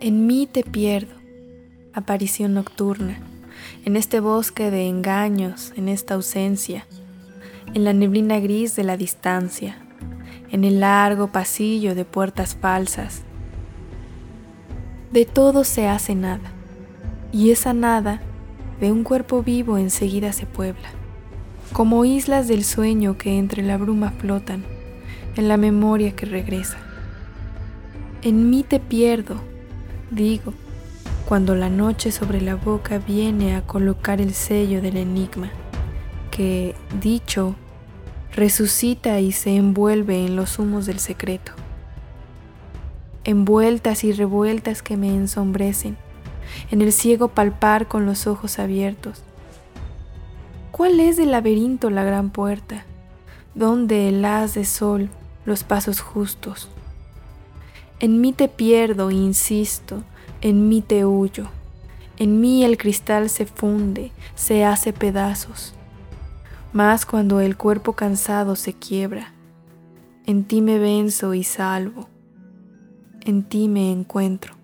En mí te pierdo, aparición nocturna, en este bosque de engaños, en esta ausencia, en la neblina gris de la distancia, en el largo pasillo de puertas falsas. De todo se hace nada, y esa nada de un cuerpo vivo enseguida se puebla, como islas del sueño que entre la bruma flotan, en la memoria que regresa. En mí te pierdo, digo, cuando la noche sobre la boca viene a colocar el sello del enigma, que, dicho, resucita y se envuelve en los humos del secreto. Envueltas y revueltas que me ensombrecen, en el ciego palpar con los ojos abiertos. ¿Cuál es del laberinto la gran puerta? ¿Dónde el haz de sol, los pasos justos? En mí te pierdo, insisto, en mí te huyo. En mí el cristal se funde, se hace pedazos. Mas cuando el cuerpo cansado se quiebra, en ti me venzo y salvo, en ti me encuentro.